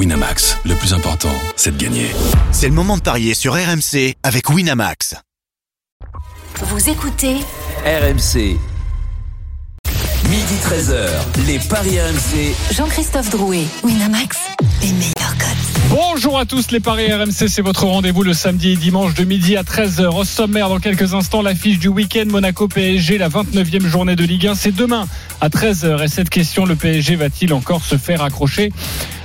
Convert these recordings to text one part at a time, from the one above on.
Winamax, le plus important, c'est de gagner. C'est le moment de parier sur RMC avec Winamax. Vous écoutez RMC. Midi 13h, les Paris RMC. Jean-Christophe Drouet, Winamax, les meilleurs codes. Bonjour à tous les Paris RMC, c'est votre rendez-vous le samedi et dimanche de midi à 13h. Au sommaire, dans quelques instants, l'affiche du week-end Monaco-PSG, la 29e journée de Ligue 1. C'est demain à 13h. Et cette question, le PSG va-t-il encore se faire accrocher?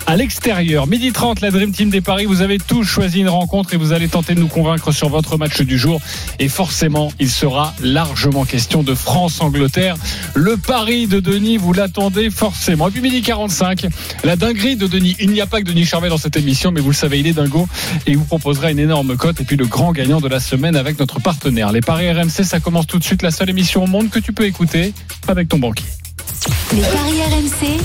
À l'extérieur. Midi 30, la Dream Team des Paris. Vous avez tous choisi une rencontre et vous allez tenter de nous convaincre sur votre match du jour. Et forcément, il sera largement question de France-Angleterre. Le pari de Denis, vous l'attendez forcément. Et puis midi 45, la dinguerie de Denis. Il n'y a pas que Denis Charvet dans cette émission, mais vous le savez, il est dingo et il vous proposera une énorme cote. Et puis le grand gagnant de la semaine avec notre partenaire. Les Paris RMC, ça commence tout de suite. La seule émission au monde que tu peux écouter avec ton banquier. Les paris RMC,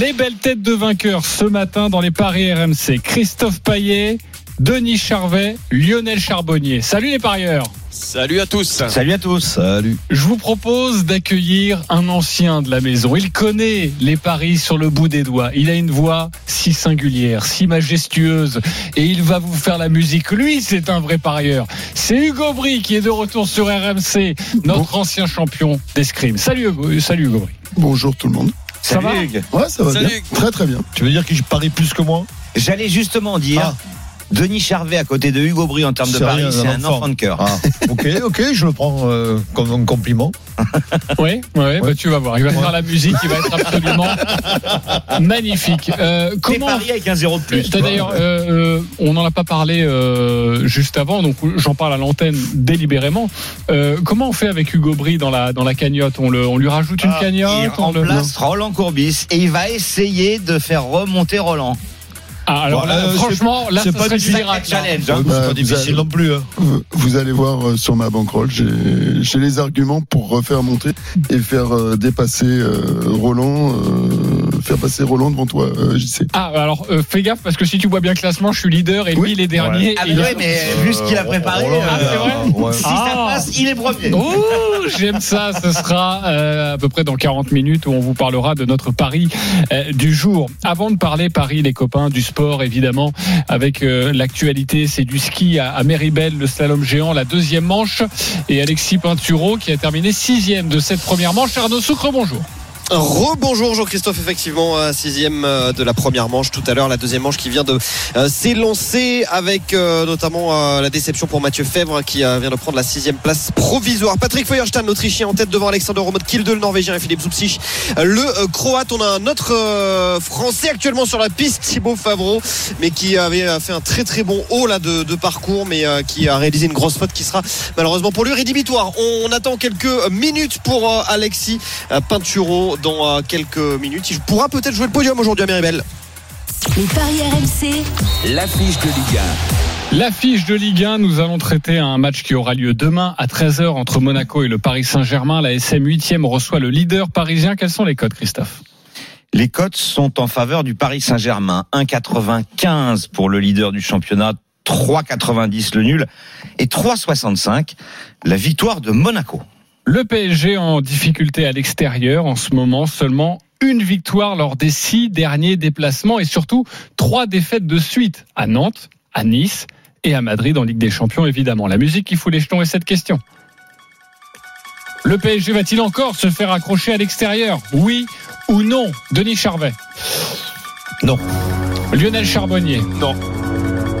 Les belles têtes de vainqueurs ce matin dans les paris RMC. Christophe Paillet, Denis Charvet, Lionel Charbonnier. Salut les parieurs. Salut à tous. Salut à tous. Salut. Je vous propose d'accueillir un ancien de la maison. Il connaît les paris sur le bout des doigts. Il a une voix si singulière, si majestueuse. Et il va vous faire la musique. Lui, c'est un vrai parieur. C'est Hugo Bry qui est de retour sur RMC, notre ancien champion d'escrime. Salut Hugo, salut Hugo Bry. Bonjour tout le monde. Ça va Hugues. Ouais, ça va Salut. bien. Très très bien. Tu veux dire que je parie plus que moi? J'allais justement dire. Ah. Denis Charvet à côté de Hugo Bry en termes de paris, c'est un enfant. enfant de cœur. Ah, Ok, ok, je le prends euh, comme un compliment. Oui, ouais, bah, tu vas voir. Il va faire la musique, il va être absolument magnifique. Euh, comment pari avec un zéro de plus. D'ailleurs, euh, euh, on n'en a pas parlé euh, juste avant, donc j'en parle à l'antenne délibérément. Euh, comment on fait avec Hugo Bry dans la dans la cagnotte? On, le, on lui rajoute une Ah, il cagnotte on le- remplace Roland Courbis et il va essayer de faire remonter Roland. Ah, alors euh, franchement, là, c'est pas du. Challenge. Hein. bah, c'est pas vous difficile allez- non plus. hein. vous, allez voir euh, sur ma banquerolle, j'ai j'ai les arguments pour refaire monter et faire euh, dépasser euh, Roland, euh, faire passer Roland devant toi, euh, JC. Ah, alors euh, fais gaffe parce que si tu vois bien le classement, je suis leader et lui Oui. il est dernier. Ah, mais ouais, mais vu ce qu'il a préparé, Roland, Ah, c'est vrai ouais. si ça Ah. passe, il est premier. Ouh, j'aime ça. Ce sera euh, à peu près dans 40 minutes où on vous parlera de notre pari euh, du jour. Avant de parler Paris, les copains, du sport évidemment, avec euh, l'actualité, c'est du ski à, à Méribel, le slalom géant, la deuxième manche, et Alexis Pinturo qui a terminé sixième de cette première manche. Arnaud Soukre, bonjour. Rebonjour Jean-Christophe, effectivement, euh, sixième euh, de la première manche tout à l'heure, la deuxième manche qui vient de euh, s'élancer avec notamment la déception pour Mathieu Fèvre qui euh, vient de prendre la sixième place provisoire. Patrick Feuerstein, l'Autrichien en tête devant Alexander Romod Kilde, le Norvégien et Philippe euh, le Croate. On a un autre Français actuellement sur la piste, Thibaut Favreau, mais qui avait fait un très très bon haut là de, de parcours, mais qui a réalisé une grosse faute qui sera malheureusement pour lui rédhibitoire. On attend quelques minutes pour Alexis Pinturo dans euh, quelques minutes. Il pourra peut-être jouer le podium aujourd'hui à Méribel. les paris RMC, L'affiche de Ligue L'affiche de Ligue 1, nous allons traiter un match qui aura lieu demain à 13h entre Monaco et le Paris Saint-Germain. La SM 8e reçoit le leader parisien. Quels sont les codes, Christophe? Les cotes sont en faveur du Paris Saint-Germain. 1,95 pour le leader du championnat, 3,90 le nul et 3,65 la victoire de Monaco. Le PSG en difficulté à l'extérieur en ce moment, seulement une victoire lors des six derniers déplacements et surtout trois défaites de suite à Nantes, à Nice et à Madrid en Ligue des Champions évidemment. La musique qui fout les jetons est cette question. Le PSG va-t-il encore se faire accrocher à l'extérieur? Oui ou non? Denis Charvet Non. Lionel Charbonnier Non.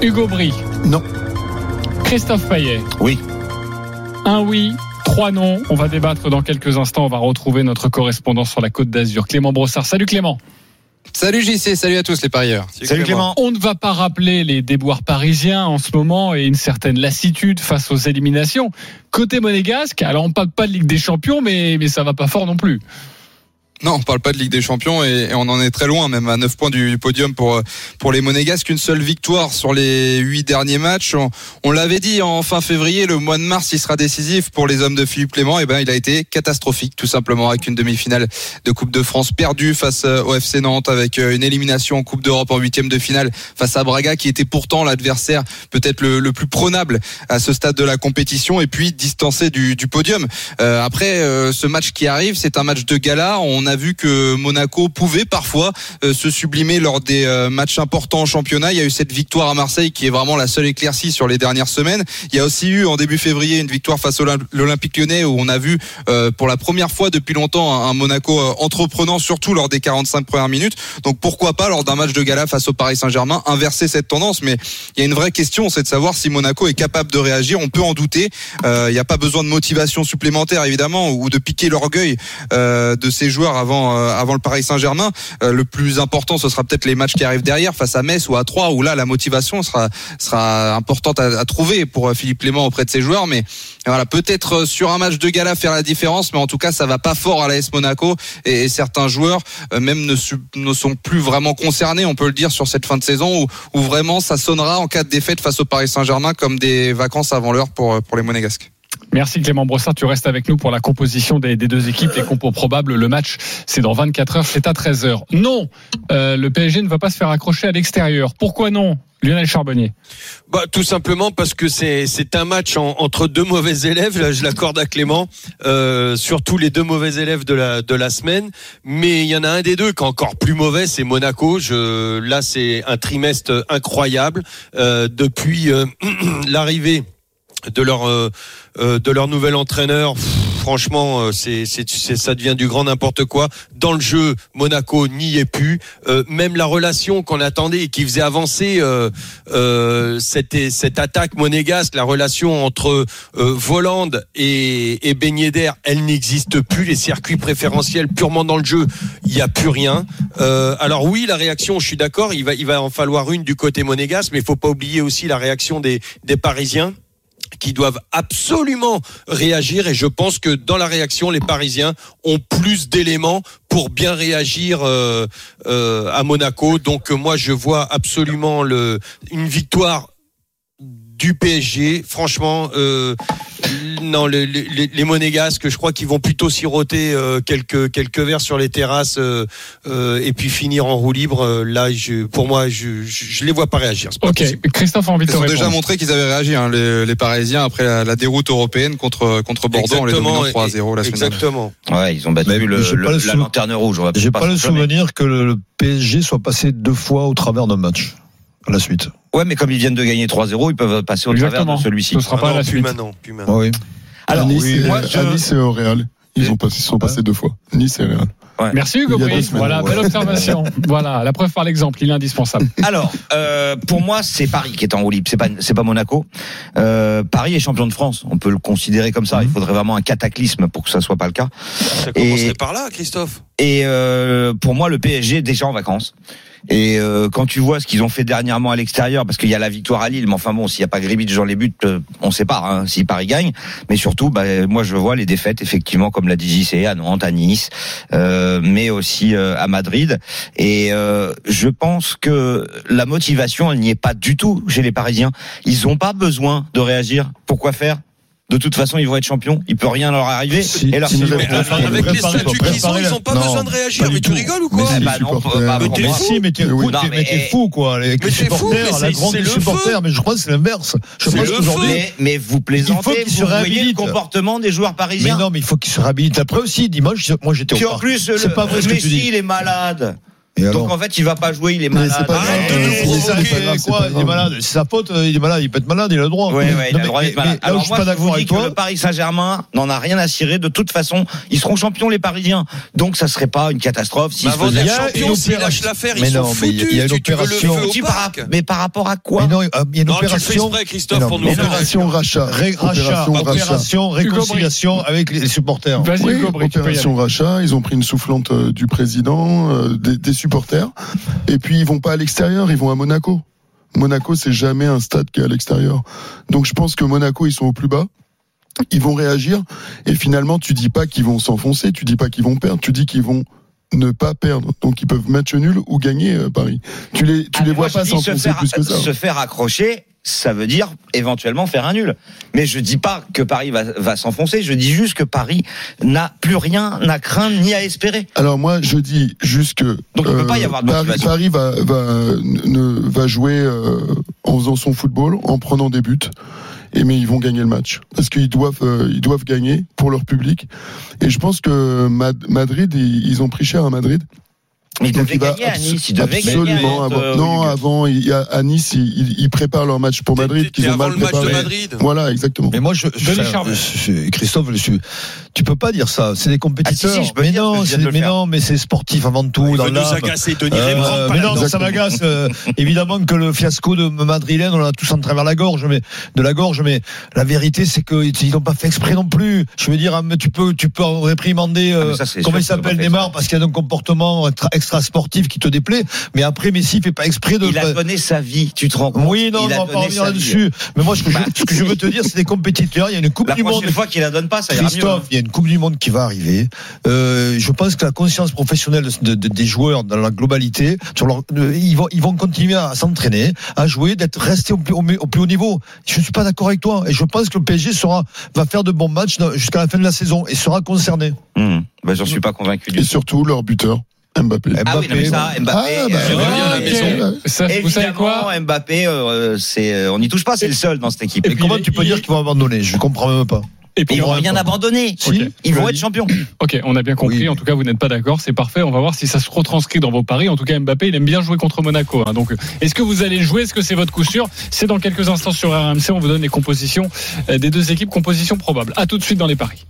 Hugo Bry Non. Christophe Payet Oui. Un oui, trois non. On va débattre dans quelques instants. On va retrouver notre correspondant sur la Côte d'Azur, Clément Brossard. Salut Clément. Salut JC, salut à tous les parieurs. Salut Clément. On ne va pas rappeler les déboires parisiens en ce moment et une certaine lassitude face aux éliminations. Côté monégasque, alors on parle pas de Ligue des Champions, mais, mais ça va pas fort non plus. Non, on parle pas de Ligue des Champions et, on en est très loin, même à 9 points du, podium pour euh, pour les Monégasques. Une seule victoire sur les huit derniers matchs. On, on l'avait dit en fin février, le mois de mars, il sera décisif pour les hommes de Philippe Clément. Et ben, il a été catastrophique, tout simplement, avec une demi-finale de Coupe de France perdue face euh, au FC Nantes, avec euh, une élimination en Coupe d'Europe en huitième de finale face à Braga, qui était pourtant l'adversaire peut-être le, le plus prenable à ce stade de la compétition, et puis distancé du, du podium. Euh, après, euh, ce match qui arrive, c'est un match de gala. Vu que Monaco pouvait parfois euh, se sublimer lors des euh, matchs importants en championnat. Il y a eu cette victoire à Marseille qui est vraiment la seule éclaircie sur les dernières semaines. Il y a aussi eu en début février une victoire face à l'Olympique lyonnais où on a vu euh, pour la première fois depuis longtemps un Monaco entreprenant, surtout lors des 45 premières minutes. Donc pourquoi pas lors d'un match de gala face au Paris Saint-Germain inverser cette tendance Mais il y a une vraie question, c'est de savoir si Monaco est capable de réagir. On peut en douter. il n'y a pas besoin de motivation supplémentaire évidemment ou de piquer l'orgueil de ces joueurs avant avant le Paris Saint-Germain. le plus important, ce sera peut-être les matchs qui arrivent derrière face à Metz ou à Troyes où là la motivation sera sera importante à, à trouver pour euh, Philippe Clément auprès de ses joueurs. Mais voilà, peut-être euh, sur un match de gala faire la différence, mais en tout cas ça va pas fort à l'AS Monaco et, et, certains joueurs euh, même ne, ne sont plus vraiment concernés, on peut le dire sur cette fin de saison où, où vraiment ça sonnera en cas de défaite face au Paris Saint-Germain comme des vacances avant l'heure pour pour les Monégasques. Merci Clément Brossard, tu restes avec nous pour la composition des, deux équipes, les compos probables. Le match, c'est dans 24 heures, c'est à 13 heures. Non, euh, le PSG ne va pas se faire accrocher à l'extérieur. Pourquoi non Lionel Charbonnier? Bah, Tout simplement parce que c'est, un match en, entre deux mauvais élèves, là je l'accorde à Clément, euh, surtout les deux mauvais élèves de la, semaine, mais il y en a un des deux qui est encore plus mauvais, c'est Monaco. Je, là c'est un trimestre incroyable. Euh, depuis l'arrivée de leur euh, euh, de leur nouvel entraîneur. franchement, euh, c'est, ça devient du grand n'importe quoi. Dans le jeu, Monaco n'y est plus. même la relation qu'on attendait et qui faisait avancer cette, cette attaque monégasque, la relation entre Voland et, et Ben elle n'existe plus. Les circuits préférentiels purement dans le jeu, il n'y a plus rien. alors oui, la réaction, je suis d'accord, il va, il va en falloir une du côté monégasque, mais il faut pas oublier aussi la réaction des, des Parisiens qui doivent absolument réagir et je pense que dans la réaction, les Parisiens ont plus d'éléments pour bien réagir euh, euh, à Monaco. Donc moi, je vois absolument une victoire du PSG. Franchement, euh, non, les, les, les, monégasques, je crois qu'ils vont plutôt siroter euh, quelques quelques verres sur les terrasses euh, euh et puis finir en roue libre. Euh, là, je, pour moi, je, je, les vois pas réagir. Ok, possible. Christophe a envie de Ils ont déjà montré qu'ils avaient réagi, hein, les, les, Parisiens après la, la, déroute européenne contre contre Bordeaux en les dominant 3 0 la semaine Exactement. Ouais, ils ont battu le, le, le, la lanterne rouge. J'ai pas, pas le souvenir que le PSG soit passé deux fois au travers d'un match à la suite. Ouais, mais comme ils viennent de gagner 3-0, ils peuvent passer au Exactement. travers de celui-ci. Ce sera pas ah non, la plus suite. Maintenant, maintenant. Ah oui. Alors, à Nice, oui, et, moi, je... à Nice et au Real. Ils ont passé, sont passés deux fois. Nice et Real. Ouais. Merci Hugo semaines, Voilà, ouais. belle observation. voilà, la preuve par l'exemple, il est indispensable. Alors, euh, pour moi, c'est Paris qui est en roue libre. C'est pas, c'est pas Monaco. Euh, Paris est champion de France. On peut le considérer comme ça. Il faudrait vraiment un cataclysme pour que ça soit pas le cas. Ça commencerait par là, Christophe. Et euh, pour moi, le PSG est déjà en vacances. Et euh, quand tu vois ce qu'ils ont fait dernièrement à l'extérieur, parce qu'il y a la victoire à Lille, mais enfin bon, s'il n'y a pas Gribic dans les buts, euh, on sait pas hein, si Paris gagne. Mais surtout, bah, moi je vois les défaites effectivement, comme l'a dit JC, à Nantes, à Nice, euh, mais aussi euh, à Madrid. Et euh, je pense que la motivation, elle n'y est pas du tout chez les Parisiens. Ils n'ont pas besoin de réagir. Pourquoi faire? De toute façon, ils vont être champions. Il peut rien leur arriver. Si, et leur si, mais est Avec, les statuts qu'ils ont, ils n'ont pas Non, besoin de réagir. Mais tu tout. rigoles ou Mais quoi Eh les bah non, bah, Mais t'es fou. Si, mais t'es Mais oui. fou, mais- mais fou, quoi. Les, Mais supporters, mais la grande supporters, mais je crois que c'est l'inverse. Je pense qu'aujourd'hui. Mais, mais vous plaisantez, Il faut qu'ils se vous voyez le comportement des joueurs Mais parisiens. non, mais il faut qu'ils se réhabilitent. Après aussi, dimanche, moi j'étais au Puis en parc. plus, c'est le, pas vrai ce que tu Messi, dis. il est malade. Donc en fait, il va pas jouer, il est Mais malade. Euh, Il est malade. C'est sa faute, euh, il est malade. Il peut être malade, il a le droit. Ouais, ouais, il a le droit d'être malade. Alors je suis pas d'accord avec que toi. le Paris Saint-Germain n'en a rien à cirer. De toute façon, ils seront champions les Parisiens. Donc ça serait pas une catastrophe s'ils Mais se avant faisaient d'être Il y a champion, une s'ils lâchent l'affaire, Mais ils non, sont mais il y a- foutus. il y a une opération. Mais par rapport à quoi Mais non, euh, il y a une opération. Christophe, pour nous Opération rachat. Opération réconciliation avec les supporters. Oui, opération rachat, ils ont pris une soufflante euh, du président, euh, des, des supporters, et puis ils vont pas à l'extérieur, ils vont à Monaco. Monaco, c'est jamais un stade qui est à l'extérieur. Donc je pense que Monaco, ils sont au plus bas. Ils vont réagir, et finalement, tu dis pas qu'ils vont s'enfoncer, tu dis pas qu'ils vont perdre, tu dis qu'ils vont ne pas perdre. Donc ils peuvent match nul ou gagner euh, Paris. Tu les, tu Ah, les vois pas se s'enfoncer plus que ça. se faire accrocher, ça veut dire éventuellement faire un nul. Mais je dis pas que Paris va, va s'enfoncer. Je dis juste que Paris n'a plus rien à craindre ni à espérer. Alors moi, je dis juste que Donc, il peut pas y avoir de Paris. Paris va va ne, va jouer euh, en faisant son football, en prenant des buts. et mais ils vont gagner le match parce qu'ils doivent euh, ils doivent gagner pour leur public. Et je pense que Mad- Madrid ils, ils ont pris cher à Madrid. Mais ils Donc, il va gagner à abso- Nice. Devaient absolument gagner à avant- euh, non, avant, il y a, à Nice, ils, ils préparent leur match pour Madrid, qu'ils T'es ont avant mal le match de préparé. Madrid. Voilà, exactement. Mais moi, je, Charvet. je- Christophe, je suis- tu peux pas dire ça. C'est des compétiteurs. Ah, si, si, je peux mais dire, non, je mais faire. non, mais c'est sportif avant tout. Il dans veut nous agacer, Denis. Euh, mais non, ça m'agace. euh, évidemment que le fiasco de Madrilène, on l'a tous en travers la gorge, mais de la gorge. Mais la vérité, c'est qu'ils n'ont pas fait exprès non plus. Je veux dire, hein, tu peux, tu peux réprimander. Ah, euh, ça, comment il s'appelle Neymar parce qu'il y a un comportement extra, sportif qui te déplaît. Mais après, Messi fait pas exprès de. Il a donné sa vie, tu te rends compte? Oui, non, Il on va pas revenir là-dessus. Mais moi, ce que, Bah, je, ce que je veux te dire, c'est des compétiteurs. Il y a une Coupe La du Monde. prochaine fois qu'il la donne pas, ça ira mieux. Une Coupe du Monde qui va arriver. Euh, je pense que la conscience professionnelle de- de- des joueurs dans la globalité, sur leur, euh, ils, vont, ils vont continuer à s'entraîner, à jouer, d'être restés au plus, au, au plus haut niveau. Je ne suis pas d'accord avec toi. Et je pense que le PSG sera, va faire de bons matchs jusqu'à la fin de la saison et sera concerné. Hum, bah, J'en suis pas convaincu du Et tout. surtout leur buteur, Mbappé. Ah oui, non, mais ça, Mbappé. Ah, bah, euh, la. Ça, vous savez quoi Évidemment, Mbappé, euh, c'est, euh, on n'y touche pas, c'est le seul dans cette équipe. Et, comment il- tu peux il- dire qu'ils vont abandonner? Je comprends même pas. Et puis, ils vont on- rien abandonner. Ok. Ils vont être champions. Ok, on a bien compris. Oui. En tout cas, vous n'êtes pas d'accord. C'est parfait. On va voir si ça se retranscrit dans vos paris. En tout cas, Mbappé, il aime bien jouer contre Monaco. hein. Donc, est-ce que vous allez le jouer? Est-ce que c'est votre coup sûr? C'est dans quelques instants sur RMC. On vous donne les compositions euh, des deux équipes, compositions probables. À tout de suite dans les paris.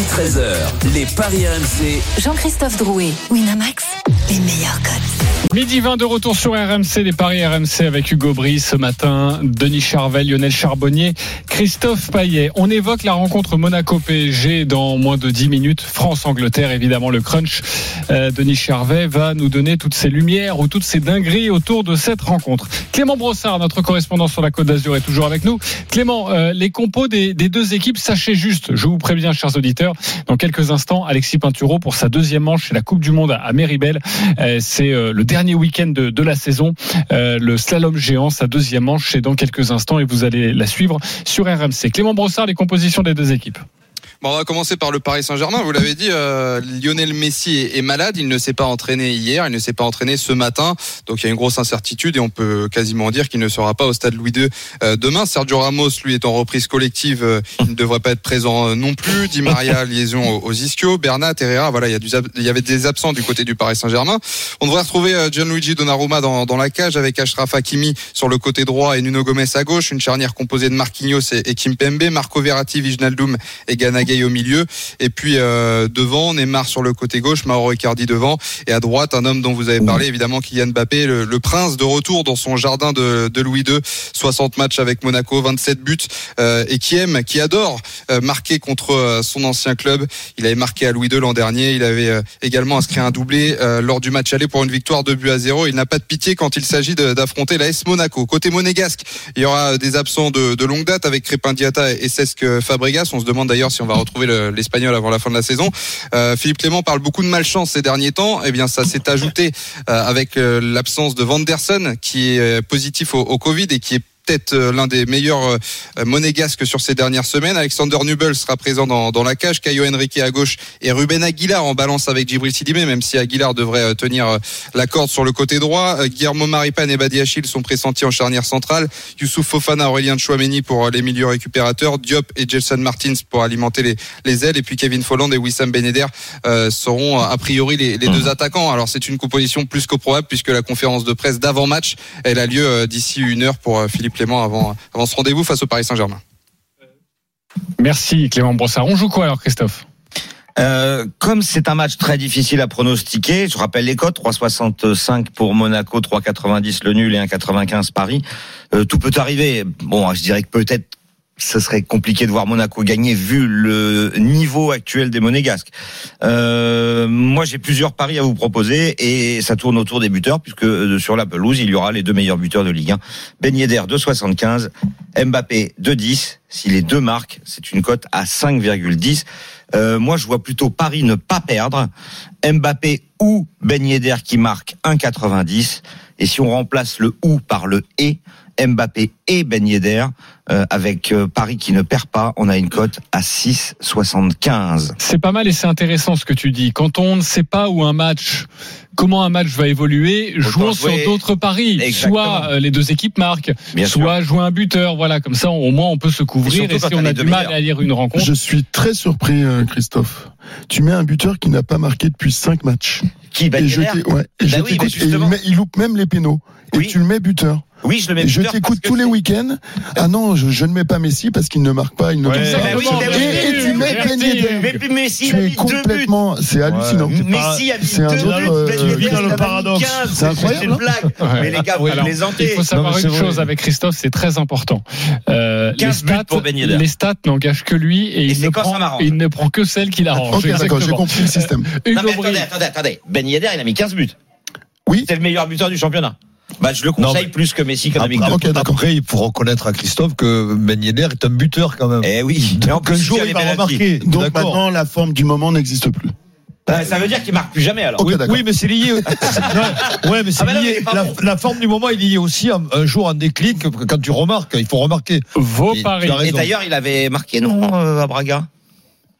Midi 13h, les Paris RMC. Jean-Christophe Drouet, Winamax, les meilleurs codes. Midi 20 de retour sur RMC, les paris RMC avec Hugo Brice ce matin, Denis Charvel, Lionel Charbonnier, Christophe Paillet. On évoque la rencontre Monaco-PSG dans moins de 10 minutes. France-Angleterre, évidemment, le crunch. Euh, Denis Charvet va nous donner toutes ces lumières ou toutes ces dingueries autour de cette rencontre. Clément Brossard, notre correspondant sur la Côte d'Azur, est toujours avec nous. Clément, euh, les compos des, des deux équipes, sachez juste, je vous préviens, chers auditeurs, dans quelques instants, Alexis Pinturo pour sa deuxième manche chez la Coupe du Monde à Méribel. Euh, C'est euh, le dernier week-end de, de la saison. Euh, le slalom géant, sa deuxième manche, c'est dans quelques instants et vous allez la suivre sur RMC. Clément Brossard, les compositions des deux équipes. Bon, on va commencer par le Paris Saint-Germain. Vous l'avez dit, euh, Lionel Messi est, est malade. Il ne s'est pas entraîné hier. Il ne s'est pas entraîné ce matin. Donc il y a une grosse incertitude et on peut quasiment dire qu'il ne sera pas au stade Louis II euh, demain. Sergio Ramos, lui, est en reprise collective. euh, il ne devrait pas être présent euh, non plus. Di Maria, liaison aux, ischios. Bernat, Herrera. Voilà, il y, a du, il y avait des absents du côté du Paris Saint-Germain. On devrait retrouver Gianluigi Donnarumma dans, dans la cage avec Ashraf Hakimi sur le côté droit et Nuno Gomez à gauche. Une charnière composée de Marquinhos et, et Kimpembe, Marco Verratti, Wijnaldum et Au milieu. Et puis euh, devant, Neymar sur le côté gauche, Mauro Icardi devant. Et à droite, un homme dont vous avez parlé, évidemment, Kylian Mbappé, le, le prince de retour dans son jardin de, de Louis II. 60 matchs avec Monaco, 27 buts. euh, et qui aime, qui adore euh, marquer contre euh, son ancien club. Il avait marqué à Louis II l'an dernier. Il avait euh, également inscrit un doublé euh, lors du match aller pour une victoire de but à zéro. Il n'a pas de pitié quand il s'agit d'affronter l'AS Monaco. Côté monégasque, il y aura des absents de, de longue date avec Crépin Diata et Cesc Fabregas. On se demande d'ailleurs si on va retrouver le- l'Espagnol avant la fin de la saison. Euh, Philippe Clément parle beaucoup de malchance ces derniers temps. Eh bien, ça s'est ajouté euh, avec euh, l'absence de Vanderson qui est positif au Covid et qui est peut-être euh, l'un des meilleurs euh, monégasques sur ces dernières semaines. Alexander Nubel sera présent dans, dans la cage, Caio Henrique à gauche et Ruben Aguilar en balance avec Djibril Sidibé, même si Aguilar devrait euh, tenir la corde sur le côté droit. Guillermo Maripan et Badi Achil sont pressentis en charnière centrale. Youssouf Fofana, Aurélien Chouameni pour les milieux récupérateurs. Diop et Jelson Martins pour alimenter les, les ailes. Et puis Kevin Folland et Wissam Ben Yedder euh, seront a priori les, les deux attaquants. Alors c'est une composition plus que probable puisque la conférence de presse d'avant-match, elle a lieu d'ici une heure pour euh, Philippe Clément avant, avant ce rendez-vous face au Paris Saint-Germain. Merci Clément Brossard. On joue quoi alors, Christophe? Euh, comme c'est un match très difficile à pronostiquer, je rappelle les cotes 3,65 pour Monaco, 3,90 le nul et 1,95 Paris. Euh, tout peut arriver. Bon, je dirais que peut-être ce serait compliqué de voir Monaco gagner vu le niveau actuel des Monégasques. Euh, moi, j'ai plusieurs paris à vous proposer et ça tourne autour des buteurs puisque euh, sur la pelouse, il y aura les deux meilleurs buteurs de Ligue 1. Ben Yedder 2,75, Mbappé 2,10. Si les deux marquent, c'est une cote à 5,10. Euh, moi, je vois plutôt Paris ne pas perdre. Mbappé ou Ben qui marque 1,90. Et si on remplace le ou par le et, Mbappé et Ben Yedder, euh, avec euh, Paris qui ne perd pas, on a une cote à 6,75. C'est pas mal et c'est intéressant ce que tu dis. Quand on ne sait pas où un match comment un match va évoluer, Autant jouons sur d'autres paris. Exactement. Soit euh, les deux équipes marquent, Bien soit jouer un buteur. Voilà, comme ça au moins on peut se couvrir. Et, quand si on a du mal à lire une rencontre, Je suis très surpris, euh, Christophe. Tu mets un buteur qui n'a pas marqué depuis 5 matchs. Qui Ben et je ouais, et je Bah oui, t'écoute, mais et il, met- il loupe même les pénaux. Et Oui. tu le mets buteur. Oui, je le mets Et je buteur t'écoute tous les week-ends. Ah non, je, je ne mets pas Messi parce qu'il ne marque pas, il ne Ouais. pas. ben oui, Exactement. ben oui, Et, et tu mets. Ben Yedder. Mais Messi, il Tu a es mis deux buts. complètement, c'est hallucinant. Ouais. Messi a mis C'est un deux autre, buts. euh, tu vis le paradoxe. 15. C'est incroyable, C'est une blague. Ouais. Mais les gars, vous Alors, plaisantez. il faut savoir Non, une chose avec Christophe, c'est très important. Euh, les 15 stats, pour les stats n'engagent que lui et, il, ne prend, m'arrange. il ne prend que celles qu'il arrange. Ok, d'accord, j'ai compris le système. Non, mais attendez, attendez, attendez. Ben Yedder, il a mis 15 buts. Oui. C'est le meilleur buteur du championnat. Bah, je le Non, conseille plus que Messi qui en a mis Après, que deux. ok, d'accord. après, il faut reconnaître à Christophe que Ben Yedder est un buteur quand même. Eh oui. Mais en Donc un jour, il il va remarquer. Donc maintenant, la forme du moment n'existe plus. Bah, Ça veut dire qu'il marque plus jamais alors. Oui, mais c'est lié. Ouais, mais c'est Ah bah lié. La, forme du moment est liée aussi à un jour en déclic. Quand tu remarques, il faut remarquer. Vos paris. Et d'ailleurs, il avait marqué, non, euh, à Braga?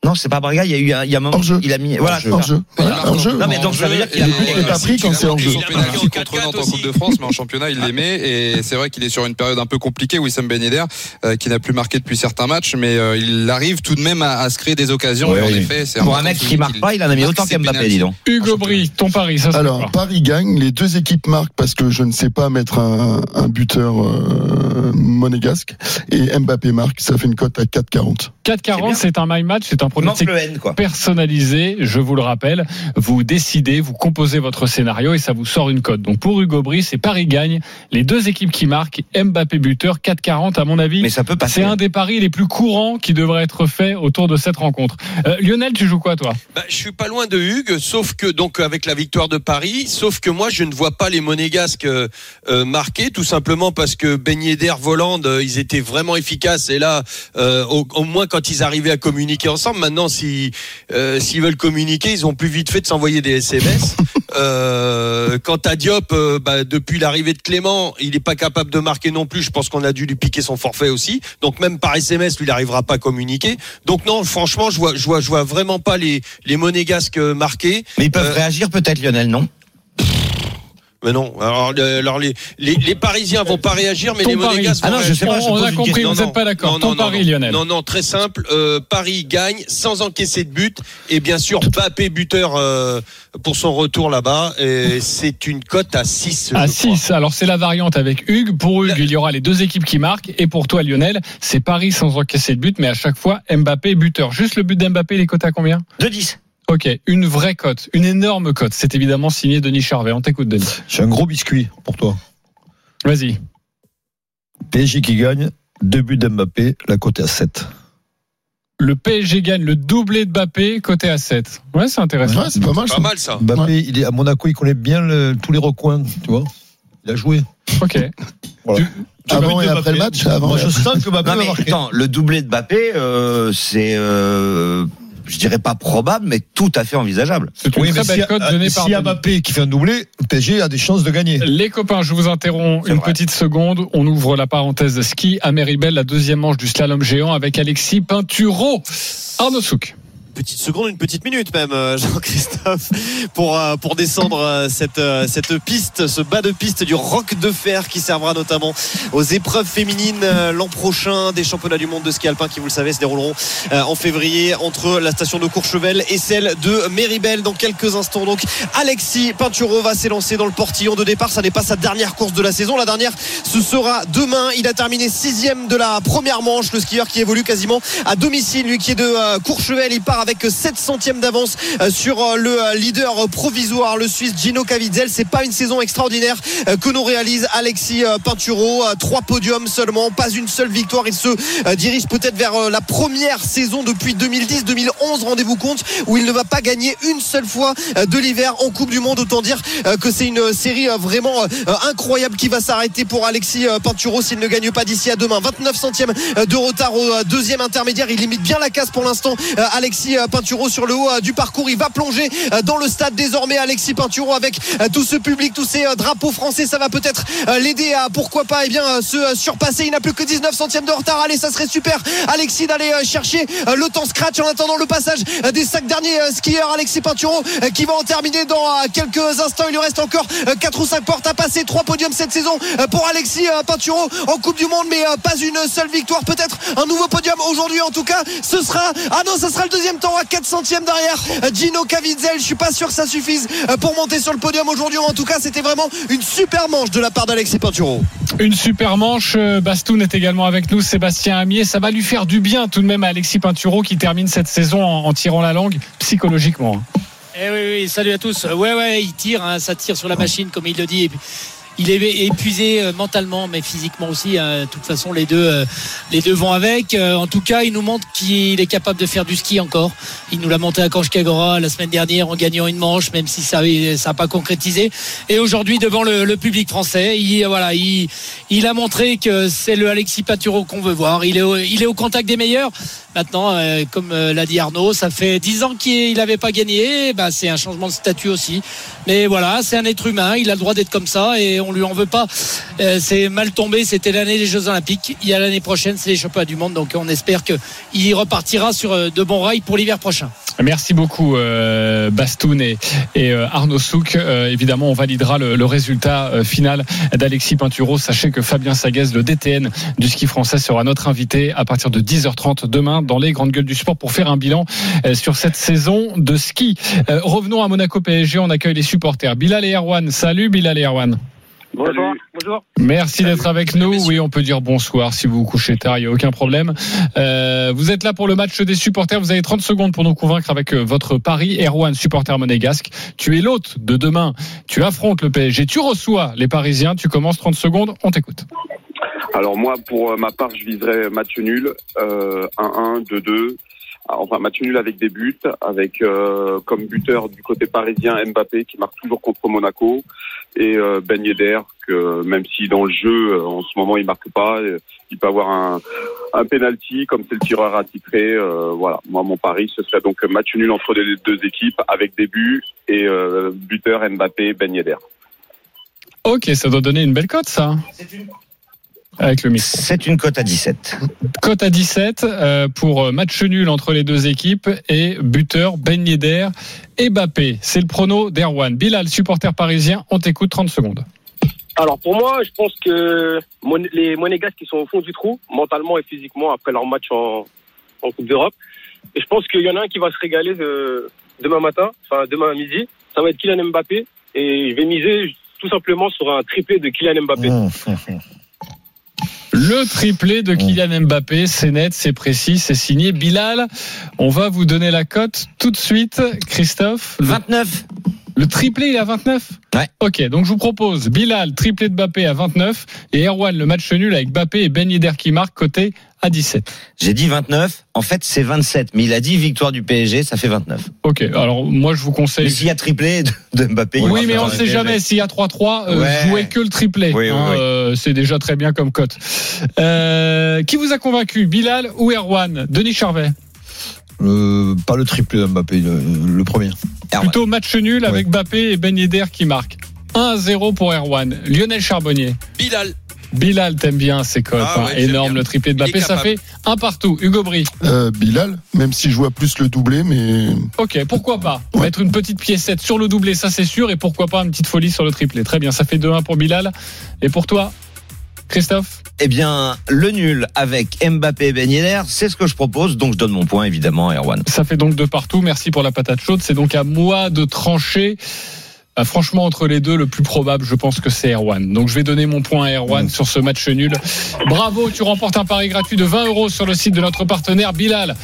Non, c'est pas Braga, il y a eu un, il y a un moment. Il a mis. Voilà, c'est Hors ça. jeu. Voilà, hors jeu. Non, mais donc ça veut dire qu'il a pas pris quand c'est hors jeu. Son penalty contre Nantes en Coupe de France, mais en championnat, il les met. Et c'est vrai qu'il est sur une période un peu compliquée, Wissam Ben Yedder, euh, qui n'a plus marqué depuis certains matchs, mais euh, il arrive tout de même à, à se créer des occasions. Ouais, et en oui. effet, c'est Pour un mec qui marque pas, il en a mis autant qu'Mbappé, dis donc. Hugo Bry, ton pari, ça Alors, Paris gagne, les deux équipes marquent parce que je ne sais pas mettre un, un buteur euh, monégasque et Mbappé marque, ça fait une cote à 4,40. C'est 4,40, bien. c'est un my match, c'est un Il pronostic le N, quoi. personnalisé, je vous le rappelle. Vous décidez, vous composez votre scénario et ça vous sort une cote. Donc pour Hugo Bry, c'est Paris gagne. Les deux équipes qui marquent, Mbappé buteur, 4,40 à mon avis. Mais ça peut passer. C'est un des paris les plus courants qui devrait être fait autour de cette rencontre. Euh, Lionel, tu joues quoi toi? Bah, je suis pas loin de Hugues, sauf que donc avec la victoire de Paris, sauf que moi je ne vois pas les Monégasques euh, euh, marquer, tout simplement parce que Ben Yedder, Voland, euh, ils étaient vraiment efficaces et là, euh, au, au moins quand ils arrivaient à communiquer ensemble. Maintenant, si euh, s'ils veulent communiquer, ils ont plus vite fait de s'envoyer des SMS. Euh, quant à Diop, euh, bah, depuis l'arrivée de Clément, il n'est pas capable de marquer non plus. Je pense qu'on a dû lui piquer son forfait aussi. Donc même par SMS, lui, il n'arrivera pas à communiquer. Donc non, franchement, je vois, je vois, je vois vraiment pas les les Monégasques marquer. Mais ils peuvent réagir peut-être, Lionel, non? Mais non. Alors, le- alors les, les, les Parisiens vont pas réagir, mais Ton les. Monégasques Ah vont non, je réagir. sais pas, je On a compris, vous n'êtes pas d'accord. Ton pari, non, Lionel. Non, non, très simple. Euh, Paris gagne sans encaisser de but. Et bien sûr, Mbappé buteur euh, pour son retour là-bas. Et c'est une cote à 6. À je crois. 6. Alors c'est la variante avec Hugues. Pour Hugues, il y aura les deux équipes qui marquent. Et pour toi, Lionel, c'est Paris sans encaisser de but, mais à chaque fois, Mbappé buteur. Juste le but d'Mbappé, il est coté à combien? 2-10. Ok, une vraie cote, une énorme cote. C'est évidemment signé Denis Charvet. On t'écoute, Denis. J'ai un gros biscuit pour toi. Vas-y. PSG qui gagne, deux buts d'Mbappé, la cote est à 7. Le PSG gagne le doublé de Mbappé, côté à 7. Ouais, c'est intéressant. Ouais, c'est pas mal Pas ça. mal ça. Mbappé, il est à Monaco, il connaît bien le- tous les recoins, tu vois. Il a joué. Ok. Voilà. Avant et après le match, avant Moi, je sens que Mbappé Non, va mais marquer. attends, le doublé de Mbappé, euh, c'est, euh, je dirais pas probable, mais tout à fait envisageable. C'est une Oui, très mais belle si, cote donnée si par Denis. Mbappé qui fait un doublé, PSG a des chances de gagner. Les copains, je vous interromps une vrai. petite seconde. On ouvre la parenthèse de ski à Méribel, la deuxième manche du slalom géant avec Alexis Pinturo. Arnaud Souk. Petite seconde, une petite minute même, euh, Jean-Christophe, pour euh, pour descendre euh, cette cette piste, ce bas de piste du Roc de Fer qui servera notamment aux épreuves féminines l'an prochain des championnats du monde de ski alpin qui, vous le savez, se dérouleront en février entre la station de Courchevel et celle de Méribel dans quelques instants. Donc, Alexis Pinturo va s'élancer dans le portillon de départ. Ça n'est pas sa dernière course de la saison. La dernière, ce sera demain. Il a terminé sixième de la première manche. Le skieur qui évolue quasiment à domicile, lui qui est de Courchevel. Il part avec 7 centièmes d'avance euh, sur euh, le euh, leader provisoire, le Suisse Gino Caviezel. C'est pas une saison extraordinaire que nous réalise Alexis Pinturo. Trois podiums seulement, pas une seule victoire. Il se dirige peut-être vers la première saison depuis 2010-2011, rendez-vous compte, où il ne va pas gagner une seule fois de l'hiver en Coupe du Monde. Autant dire que c'est une série vraiment incroyable qui va s'arrêter pour Alexis Pinturo s'il ne gagne pas d'ici à demain. 29 centièmes de retard au deuxième intermédiaire. Il limite bien la casse pour l'instant. Alexis Alexis euh, Pinturo sur le haut euh, du parcours. Il va plonger euh, dans le stade désormais. Alexis Pinturo avec tout ce public, tous ces drapeaux français. Ça va peut-être l'aider à pourquoi pas eh bien se surpasser. Il n'a plus que 19 centièmes de retard. Allez, ça serait super. Alexis d'aller chercher le temps scratch en attendant le passage des cinq derniers skieurs. Alexis Pinturo qui va en terminer dans quelques instants. Il lui reste encore euh, quatre ou cinq portes à passer. Trois podiums cette saison pour Alexis Pinturo en Coupe du Monde, mais pas une seule victoire. Peut-être un nouveau podium aujourd'hui. En tout cas, ce sera ah non, ça sera le deuxième temps à 4 centièmes derrière euh, Gino Caviezel. Je suis pas sûr que ça suffise euh, pour monter sur le podium aujourd'hui. En tout cas, c'était vraiment une super manche de la part d'Alexis Pinturo. Une super manche. Euh, Bastoun est également avec nous. Sébastien Amier. Ça va lui faire du bien tout de même à Alexis Pinturo qui termine cette saison en, en tirant la langue psychologiquement. Eh oui, oui, salut à tous. Ouais, ouais, il tire, hein, ça tire sur la machine, comme il le dit. Et puis, il est épuisé euh, mentalement, mais physiquement aussi. hein. De toute façon, les deux, euh, les deux vont avec. Euh, En tout cas, il nous montre qu'il est capable de faire du ski encore. Il nous l'a monté à Kanchkagora la semaine dernière en gagnant une manche, même si ça n'a pas concrétisé. Et aujourd'hui, devant le, public français, il, voilà, il, a montré que c'est le Alexis Paturo qu'on veut voir. Il est, au, il est au contact des meilleurs. Maintenant, comme l'a dit Arnaud, ça fait 10 ans qu'il n'avait pas gagné. Bah, c'est un changement de statut aussi. Mais voilà, c'est un être humain. Il a le droit d'être comme ça on lui en veut pas. Euh, c'est mal tombé. C'était l'année des Jeux Olympiques. Il y a l'année prochaine, c'est les championnats du monde. Donc on espère qu'il repartira sur euh, de bons rails pour l'hiver prochain. Merci beaucoup euh, Bastoun et, et, Arnaud Souk. Évidemment, on validera le, le résultat final d'Alexis Pinturo. Sachez que Fabien Saguez, le DTN du ski français, sera notre invité à partir de 10h30 demain dans les grandes gueules du sport pour faire un bilan sur cette saison de ski. Revenons à Monaco PSG. On accueille les supporters. Bilal et Erwan. Salut Bilal et Erwan. Bonjour. Bonjour. Merci d'être avec nous. Oui, on peut dire bonsoir si vous vous couchez tard, il n'y a aucun problème. Euh, vous êtes là pour le match des supporters. Vous avez 30 secondes pour nous convaincre avec euh, votre pari. Erwan, supporter monégasque. Tu es l'hôte de demain. Tu affrontes le PSG. Tu reçois les Parisiens. Tu commences 30 secondes. On t'écoute. Alors moi, pour euh, ma part, je viserais match nul, euh, 1-1, 2-2. Enfin, match nul avec des buts, avec euh, comme buteur du côté parisien Mbappé qui marque toujours contre Monaco et euh, Ben Yedder que même si dans le jeu euh, en ce moment il marque pas, euh, il peut avoir un, un penalty comme c'est le tireur attitré. Euh, voilà, moi mon pari ce serait donc match nul entre les deux équipes avec des buts et euh, buteur Mbappé Ben Yedder. Ok, ça doit donner une belle cote, ça. Avec le micro. C'est une cote à 17. Cote à 17 euh, pour euh, match nul entre les deux équipes et buteur Ben Yedder et Mbappé. C'est le prono d'Erwan. Bilal, supporter parisien, on t'écoute 30 secondes. Alors pour moi, je pense que les Monégasques qui sont au fond du trou, mentalement et physiquement, après leur match en, en Coupe d'Europe, et je pense qu'il y en a un qui va se régaler euh, demain matin, enfin demain à midi, ça va être Kylian Mbappé, et je vais miser tout simplement sur un triplé de Kylian Mbappé. Le triplé de Kylian Mbappé, c'est net, c'est précis, c'est signé. Bilal, on va vous donner la cote tout de suite. Christophe 29. Le triplé, il est à 29 Ouais. Ok, donc je vous propose Bilal, triplé de Mbappé à 29 et Erwan, le match nul avec Mbappé et Ben Yedder qui marque côté à 17. J'ai dit 29. En fait, c'est 27. Mais il a dit victoire du PSG, ça fait 29. Ok, alors moi je vous conseille. Mais s'il y a triplé de, de Mbappé, Oui, mais on ne sait PSG. jamais. S'il y a 3-3, euh, Ouais. jouez que le triplé. Oui, oui, hein, oui. euh, c'est déjà très bien comme cote. Euh, qui vous a convaincu, Bilal ou Erwan? Denis Charvet pas le triplé Mbappé, le, le premier. Plutôt match nul avec Mbappé et Ben Yedder qui marquent. 1-0 pour Erwan. Lionel Charbonnier. Bilal. Bilal, t'aimes bien ces cotes. Ah hein. ouais, Énorme le triplé de Mbappé. Ça fait un partout. Hugo Bry. Euh, Bilal, même si je vois plus le doublé, mais Ok, pourquoi pas Mettre une petite piécette sur le doublé, ça c'est sûr. Et pourquoi pas une petite folie sur le triplé. Très bien, ça fait 2-1 pour Bilal. Et pour toi, Christophe? Eh bien, le nul avec Mbappé et Ben Yedder, c'est ce que je propose. Donc, je donne mon point, évidemment, à Erwan. Ça fait donc de partout. Merci pour la patate chaude. C'est donc à moi de trancher. Bah, franchement, entre les deux, le plus probable, je pense que c'est Erwan. Donc, je vais donner mon point à Erwan sur ce match nul. Bravo, tu remportes un pari gratuit de 20 euros sur le site de notre partenaire Bilal.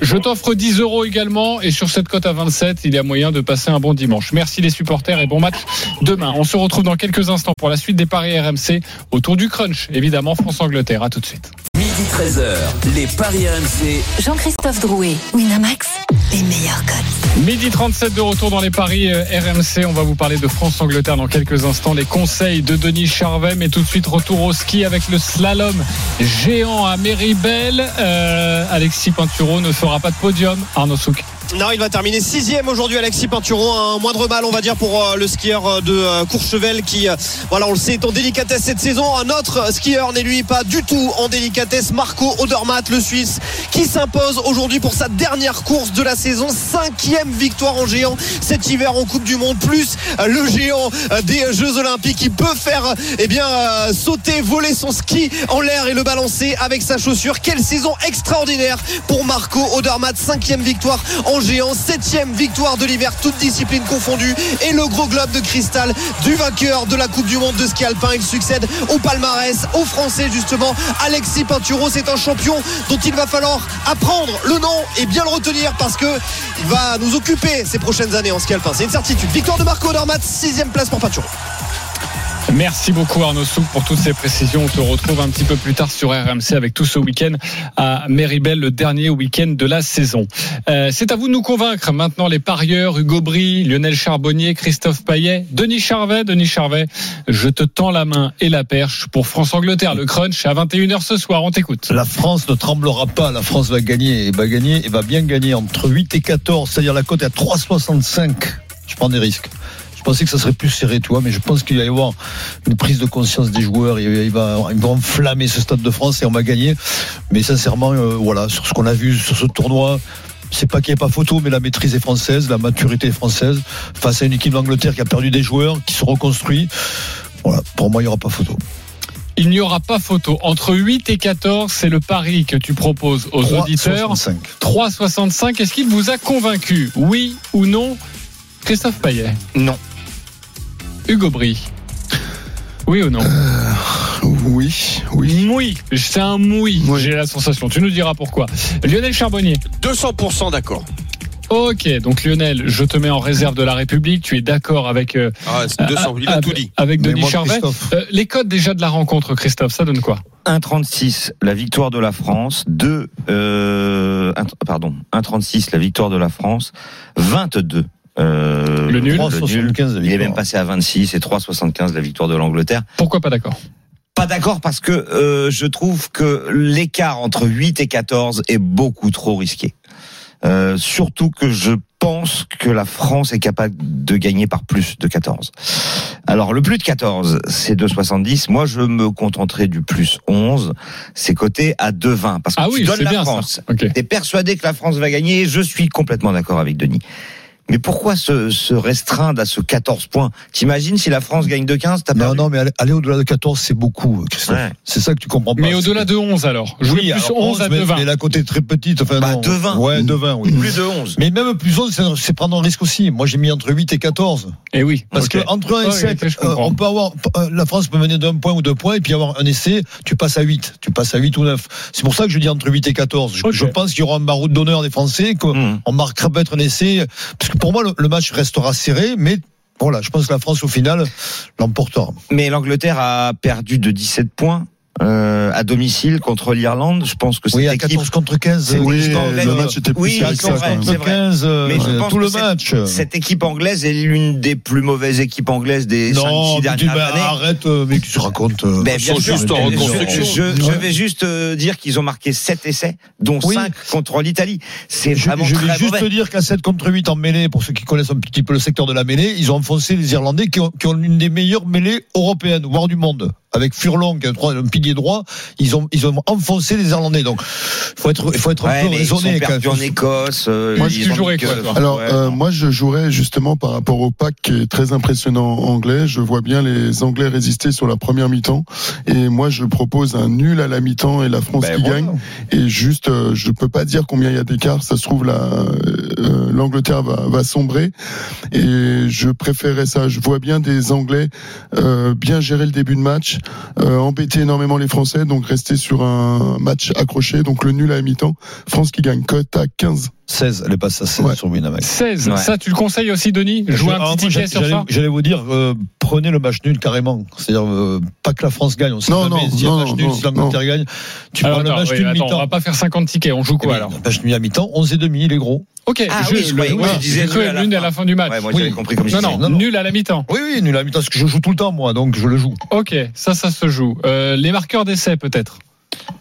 Je t'offre 10 euros également et sur cette cote à 27, il y a moyen de passer un bon dimanche. Merci les supporters et bon match demain. On se retrouve dans quelques instants pour la suite des paris RMC autour du crunch, évidemment France-Angleterre. À tout de suite. Midi Midi 13h, les Paris RMC. Jean-Christophe Drouet, Winamax, les meilleurs codes. Midi 37 de retour dans les paris euh, RMC. On va vous parler de France-Angleterre dans quelques instants. Les conseils de Denis Charvet. Mais tout de suite, retour au ski avec le slalom géant à Méribel. Euh, Alexis Pinturo ne fera pas de podium. Arnaud Souk. Non, il va terminer sixième aujourd'hui, Alexis Pinturo. Un moindre mal, on va dire, pour euh, le skieur euh, de euh, Courchevel qui, voilà, on le sait, est en délicatesse cette saison. Un autre skieur n'est lui pas du tout en délicatesse. Marco Odermatt, le Suisse, qui s'impose aujourd'hui pour sa dernière course de la saison. Cinquième victoire en géant cet hiver en Coupe du Monde, plus le géant des Jeux Olympiques qui peut faire, eh bien, sauter, voler son ski en l'air et le balancer avec sa chaussure. Quelle saison extraordinaire pour Marco Odermatt. Cinquième victoire en géant, septième victoire de l'hiver, toutes disciplines confondues. Et le gros globe de cristal du vainqueur de la Coupe du Monde de ski alpin. Il succède au palmarès, aux Français justement. Alexis Pinturo, c'est un champion dont il va falloir apprendre le nom et bien le retenir parce que il va nous occuper ces prochaines années en ski alpin. C'est une certitude. Victoire de Marco Odermatt, sixième place pour Pinturo. Merci beaucoup Arnaud Souk pour toutes ces précisions. On te retrouve un petit peu plus tard sur RMC avec tout ce week-end à Méribel, le dernier week-end de la saison. Euh, c'est à vous de nous convaincre maintenant les parieurs, Hugo Bry, Lionel Charbonnier, Christophe Payet, Denis Charvet. Denis Charvet, je te tends la main et la perche pour France-Angleterre. Le crunch à 21h ce soir. On t'écoute. La France ne tremblera pas. La France va gagner et va gagner et va bien gagner entre 8 et 14. C'est-à-dire la cote est à 3,65. Je prends des risques. Je pensais que ça serait plus serré, toi, mais je pense qu'il va y avoir une prise de conscience des joueurs. Il va, il va enflammer ce Stade de France et on va gagner. Mais sincèrement, euh, voilà, sur ce qu'on a vu sur ce tournoi, c'est pas qu'il n'y ait pas photo, mais la maîtrise est française, la maturité est française. Face à une équipe d'Angleterre qui a perdu des joueurs, qui se reconstruit. Voilà, pour moi, il n'y aura pas photo. Il n'y aura pas photo. Entre 8 et 14, c'est le pari que tu proposes aux 3,65. auditeurs. 3,65. Est-ce qu'il vous a convaincu? Oui ou non? Christophe Payet? Non. Hugo Bry Oui ou non Oui, oui. Oui, c'est un oui, j'ai la sensation. Tu nous diras pourquoi. Lionel Charbonnier 200% d'accord. Ok, donc Lionel, je te mets en réserve de la République. Tu es d'accord avec euh, Ah, c'est 200, il a avec- tout dit. avec Denis moi, Charvet. Euh, les codes déjà de la rencontre, Christophe, ça donne quoi 1,36 la victoire de la France, 2 euh, un- pardon, 1,36 la victoire de la France, 22 euh, Le nul. 3,75 la Il est même passé à 26 et 3,75 la victoire de l'Angleterre. Pourquoi pas d'accord Pas d'accord parce que euh, je trouve que l'écart entre 8 et 14 est beaucoup trop risqué. Euh, surtout que je pense que la France est capable de gagner par plus de 14. Alors le plus de 14, c'est 2,70. Moi, je me contenterai du plus 11. C'est coté à 2,20 parce que Ah tu oui, donnes c'est la bien. France. Ok. T'es persuadé que la France va gagner. Je suis complètement d'accord avec Denis. Mais pourquoi se, se restreindre à ce 14 points? T'imagines si la France gagne de 15 t'as Non, perdu. non, mais aller, aller au-delà de 14, c'est beaucoup, Christophe. Ouais. C'est ça que tu comprends pas. Mais au-delà de 11 alors Jouer oui, plus alors, 11 à mais, 2,20. mais la côté est très petite. Enfin, Bah, non. 2,20. Ouais, 2,20, oui. Plus de 11. Mais même plus 11, c'est- prendre un risque aussi. Moi, j'ai mis entre 8 et 14. Et Eh oui. Parce ok. que entre 1 et Ouais, 7, ok, je euh, on peut avoir, euh, la France peut mener d'un point ou deux points et puis avoir un essai, tu passes à 8. Tu passes à 8 ou 9. C'est pour ça que je dis entre 8 et 14. Je, Ok. je pense qu'il y aura un baroud d'honneur des Français, qu'on Mmh. marquera peut-être un essai. Parce que pour moi, le, match restera serré, mais voilà, je pense que la France, au final, l'emportera. Mais l'Angleterre a perdu de 17 points euh, à domicile contre l'Irlande. Je pense que cette Oui, à équipe. 14 contre 15. C'est- Oui, euh, anglaise- le match était plus Oui, serré que c'est ça, vrai, quand même. c'est vrai. 15, euh, Mais je pense tout que le cette- match. Cette équipe anglaise est l'une des plus mauvaises équipes anglaises des non, 5-6 mais tu- dernières mais années. arrête, euh, mais qui se raconte. euh, Ben, bien sûr, juste en je- reconstruction. Je, je vais juste euh, dire qu'ils ont marqué 7 essais, dont Oui. 5 contre l'Italie. C'est Je, vraiment je très vais juste dire qu'à 7 contre 8 en mêlée, pour ceux qui connaissent un petit peu le secteur de la mêlée, ils ont enfoncé les Irlandais qui ont, qui ont l'une des meilleures mêlées européennes, voire du monde. Avec Furlong, qui est un, droit- un pilier droit, ils ont, ils ont enfoncé les Irlandais. Donc, faut être, il faut être un Ouais, peu ils sont raisonné. même. en Écosse. euh, Moi, ils jouerais quoi, Alors, Ouais, euh, je jouerais justement par rapport au pack qui est très impressionnant anglais. Je vois bien les Anglais résister sur la première mi-temps. Et moi, je propose un nul à la mi-temps et la France Ben, qui voilà. gagne. Et juste, euh, je peux pas dire combien il y a d'écart. Ça se trouve, la, euh, l'Angleterre va, va sombrer. Et je préférerais ça. Je vois bien des Anglais euh, bien gérer le début de match euh, embêter énormément les Français, donc rester sur un match accroché, donc le nul à mi-temps. France qui gagne cote à 15. 16, elle est passée à 16 sur Winamax. 16, Ouais. ça tu le conseilles aussi Denis? Jouer un petit ticket j'allais- sur ça? j'allais- vous dire, euh, prenez le match nul carrément. C'est-à-dire, euh, pas que la France gagne. On sait Non, jamais non, si il y a non, match nul, non, si l'Angleterre gagne. Tu Alors, prends le match oui, nul attends, on mi-temps. va pas faire 50 tickets, on joue quoi alors? Match nul à mi-temps, 11 et demi, il est gros. Ok, Ah je, oui, je croyais oui, tu disais nul à la nul à fin. la fin du match. Ouais, moi, j'avais compris comme non, je non. Non, non. nul à la mi-temps. Oui, oui, nul à mi-temps, parce que je joue tout le temps, moi, donc je le joue. Ok, ça, ça se joue. Euh, les marqueurs d'essai peut-être,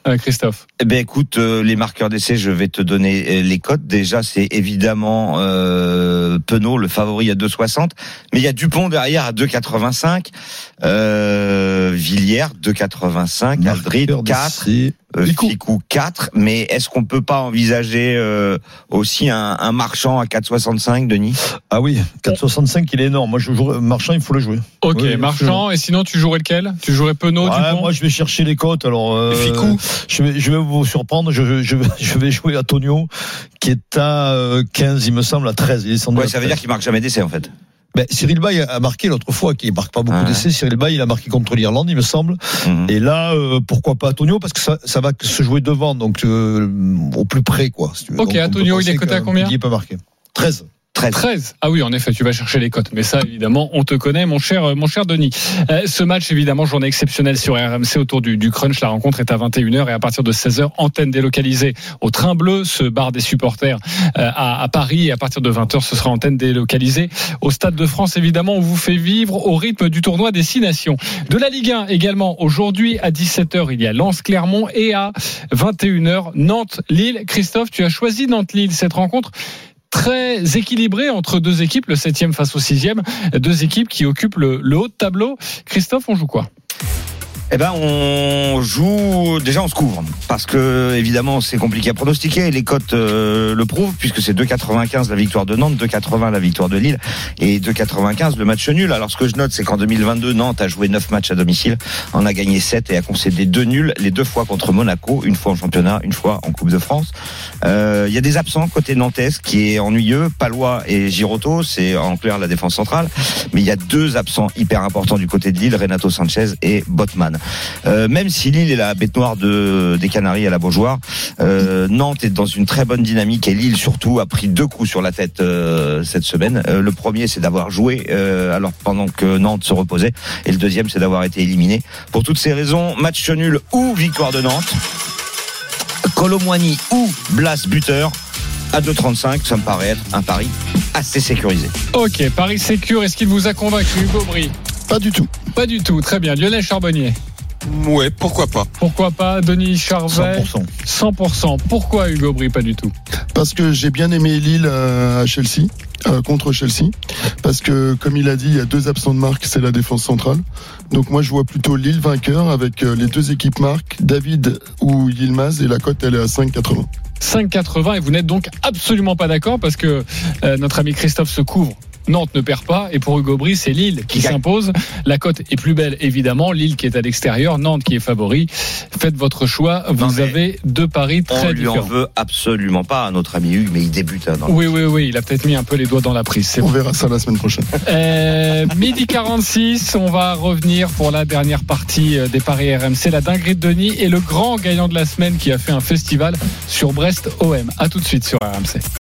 euh, Christophe. Eh ben écoute, euh, les marqueurs d'essai, je vais te donner les cotes. Déjà, c'est évidemment euh, Penaud, le favori à 2,60, mais il y a Dupont derrière à 2,85, euh, Villiers 2,85, Aldrid 4, euh, Ficou 4. Mais est-ce qu'on peut pas envisager euh, aussi un, un marchand à 4,65, Denis? Ah oui, 4,65, il est énorme. Moi, je joue, Marchand, il faut le jouer. Ok, Oui, marchand. Et sinon, tu jouerais lequel? Tu jouerais Penaud, Ouais, Dupont moi, je vais chercher les cotes. Alors, euh, Ficou je vais, je vais vous surprendre. Je, je, vais- je vais jouer Antonio, qui est à euh, 15, il me semble, à 13. Il est Ouais, à ça veut 13. dire qu'il marque jamais d'essai en fait. Ben, Cyril Bay a marqué l'autre fois, qui marque pas beaucoup Ouais. d'essais. Cyril Bay, il a marqué contre l'Irlande, il me semble. Mhm. Et là, euh, pourquoi pas Antonio? Parce que ça, ça va se jouer devant, donc euh, au plus près, quoi. si tu veux. Ok, Donc, Antonio, il est coté à combien? Il peut marquer. 13. 13. 13. Ah oui, en effet, tu vas chercher les cotes. Mais ça, évidemment, on te connaît, mon cher, euh, mon cher Denis. Euh, ce match, évidemment, journée exceptionnelle sur RMC autour du, du crunch. La rencontre est à 21h et à partir de 16h, antenne délocalisée au Train Bleu, ce bar des supporters euh, à, à Paris. Et à partir de 20h, ce sera antenne délocalisée au Stade de France. Évidemment, on vous fait vivre au rythme du tournoi des Six Nations. De la Ligue 1 également, aujourd'hui à 17h, il y a Lens-Clermont et à 21h, Nantes-Lille. Christophe, tu as choisi Nantes-Lille. Cette rencontre très équilibrée entre deux équipes, le septième face au sixième, deux équipes qui occupent le, le haut de tableau. Christophe, on joue quoi? Eh ben, on joue. Déjà, on se couvre parce que évidemment, c'est compliqué à pronostiquer. Les cotes euh, le prouvent puisque c'est 2,95 la victoire de Nantes, 2,80 la victoire de Lille et 2,95 le match nul. Alors, ce que je note, c'est qu'en 2022, Nantes a joué 9 matchs à domicile, en a gagné 7 et a concédé deux nuls, les deux fois contre Monaco, une fois en championnat, une fois en Coupe de France. Euh, Il y a des absents côté Nantes qui est ennuyeux, Palois et Giroto, c'est en clair la défense centrale. Mais il y a deux absents hyper importants du côté de Lille, Renato Sanchez et Botman. Euh, même si Lille est la bête noire de, des Canaries à la Beaujoire, euh, Nantes est dans une très bonne dynamique et Lille surtout a pris deux coups sur la tête euh, cette semaine. Euh, le premier c'est d'avoir joué euh, alors pendant que Nantes se reposait et le deuxième c'est d'avoir été éliminé. Pour toutes ces raisons, match nul ou victoire de Nantes. Colomwani ou Blas buteur à 2,35, ça me paraît être un pari assez sécurisé. Ok, Paris Sécure, est-ce qu'il vous a convaincu, Hugo Pas du tout. Pas du tout, très bien. Lionel Charbonnier Ouais, pourquoi pas. Pourquoi pas Denis Charvet? 100%. 100%. Pourquoi Hugo Bry Pas du tout? Parce que j'ai bien aimé Lille euh, à Chelsea, euh, contre Chelsea. Parce que, comme il a dit, il y a deux absents de marque, c'est la défense centrale. Donc moi, je vois plutôt Lille vainqueur avec euh, les deux équipes marques, David ou Yilmaz, et la cote, elle est à 5,80. 5,80 et vous n'êtes donc absolument pas d'accord parce que euh, notre ami Christophe se couvre. Nantes ne perd pas et pour Hugo Bry, c'est Lille qui s'impose. La cote est plus belle évidemment, Lille qui est à l'extérieur, Nantes qui est favori. Faites votre choix, vous Non, avez deux paris On très lui en différents. veut absolument pas à notre ami Hugues, mais il débute hein, dans Oui, oui, oui, il a peut-être mis un peu les doigts dans la prise. On bon. verra ça la semaine prochaine. Euh, midi 46, on va revenir pour la dernière partie euh, des paris RMC, la dinguerie de Denis et le grand gagnant de la semaine qui a fait un festival sur Brest OM. À tout de suite sur RMC.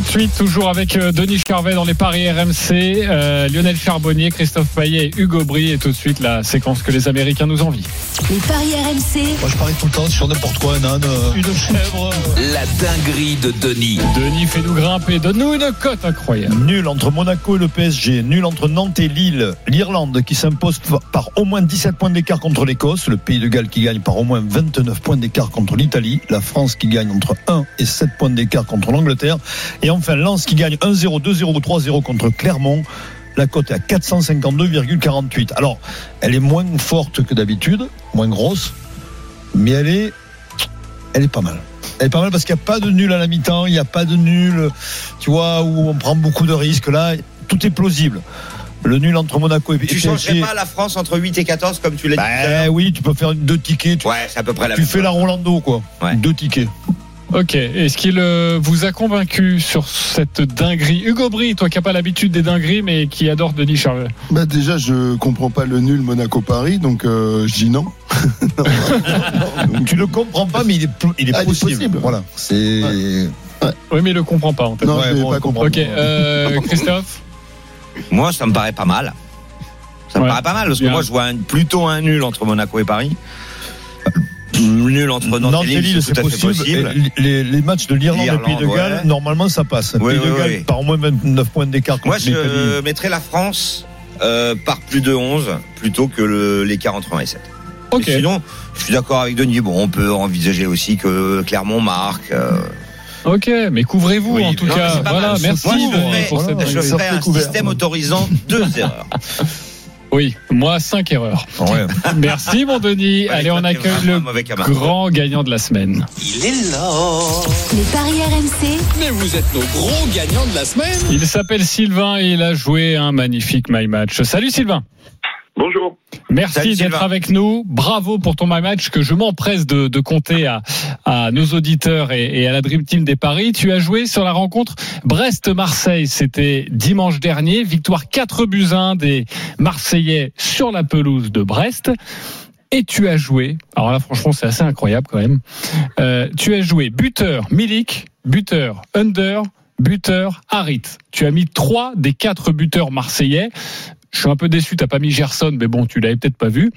38, toujours avec euh, Denis Charvet dans les paris RMC, euh, Lionel Charbonnier, Christophe Payet et Hugo Bry. Et tout de suite, la séquence que les Américains nous envient. Les paris RMC, Moi, je parie tout le temps sur n'importe quoi, un âne, euh, une chèvre. La dinguerie de Denis. Denis, fais-nous grimper, donne-nous une cote incroyable. Nul entre Monaco et le PSG, nul entre Nantes et Lille, l'Irlande qui s'impose par- par au moins 17 points d'écart contre l'Écosse, le Pays de Galles qui gagne par au moins 29 points d'écart contre l'Italie, la France qui gagne entre 1 et 7 points d'écart contre l'Angleterre, et enfin Lens qui gagne 1-0, 2-0 ou 3-0 contre Clermont. La cote est à 452,48. Alors, elle est moins forte que d'habitude, moins grosse, mais elle est, elle est pas mal. Elle est pas mal parce qu'il n'y a pas de nul à la mi-temps, il n'y a pas de nul, tu vois, où on prend beaucoup de risques. Là, tout est plausible. Le nul entre Monaco et Tu PSG. changerais pas la France entre 8 et 14 comme tu l'as dit Ben oui, tu peux faire deux tickets. Tu, Ouais, c'est à peu près la tu même fais la Rolando, quoi. Ouais. Deux tickets. Ok. Est-ce qu'il euh, vous a convaincu sur cette dinguerie? Hugo Bry, toi qui n'as pas l'habitude des dingueries, mais qui adore Denis Charvet. Bah déjà, je comprends pas le nul Monaco-Paris, donc euh, je dis non. Tu ne comprends pas, mais il est, pl- il est Ah, il est possible. possible. Voilà. C'est. Oui, mais il le comprend pas en fait. Non, Ouais, je vais bon, pas je comprendre. Ok. euh, Christophe? Moi, ça me paraît pas mal. Ça me paraît pas mal parce que Bien. moi, je vois un- plutôt un nul entre Monaco et Paris. Nul entre Nantes, et Lille, c'est possible. Les, les matchs de l'Irlande et Pays de Galles, ouais. normalement, ça passe. Oui, Pays de Galles, oui. par au moins 29 points d'écart. Moi, je mettrais la France euh, par plus de 11 plutôt que l'écart entre 1 et 7. Ok. Et sinon, je suis d'accord avec Denis. Bon, on peut envisager aussi que Clermont marque. euh, Ok, mais couvrez-vous oui. en tout Non, cas. Voilà, mal. merci Moi, je pour ferais un couvert. système autorisant deux erreurs. Oui, moi 5 erreurs. Ouais. Merci mon Denis. Allez, on accueille le grand gagnant de la semaine. Les paris RMC, Mais vous êtes nos gros gagnants de la semaine. Il s'appelle Sylvain et il a joué un magnifique My Match. Salut Sylvain. Bonjour. Merci d'être avec nous. Bravo pour ton My Match que je m'empresse de, de compter à, à nos auditeurs et, à la Dream Team des Paris. Tu as joué sur la rencontre Brest-Marseille. C'était dimanche dernier. Victoire 4 buts 1 des Marseillais sur la pelouse de Brest. Et tu as joué, alors là franchement c'est assez incroyable quand même, Euh, tu as joué buteur Milik, buteur Under, buteur Harit. Tu as mis trois des quatre buteurs marseillais. Je suis un peu déçu, t'as pas mis Gerson, mais bon, tu l'avais peut-être pas vu.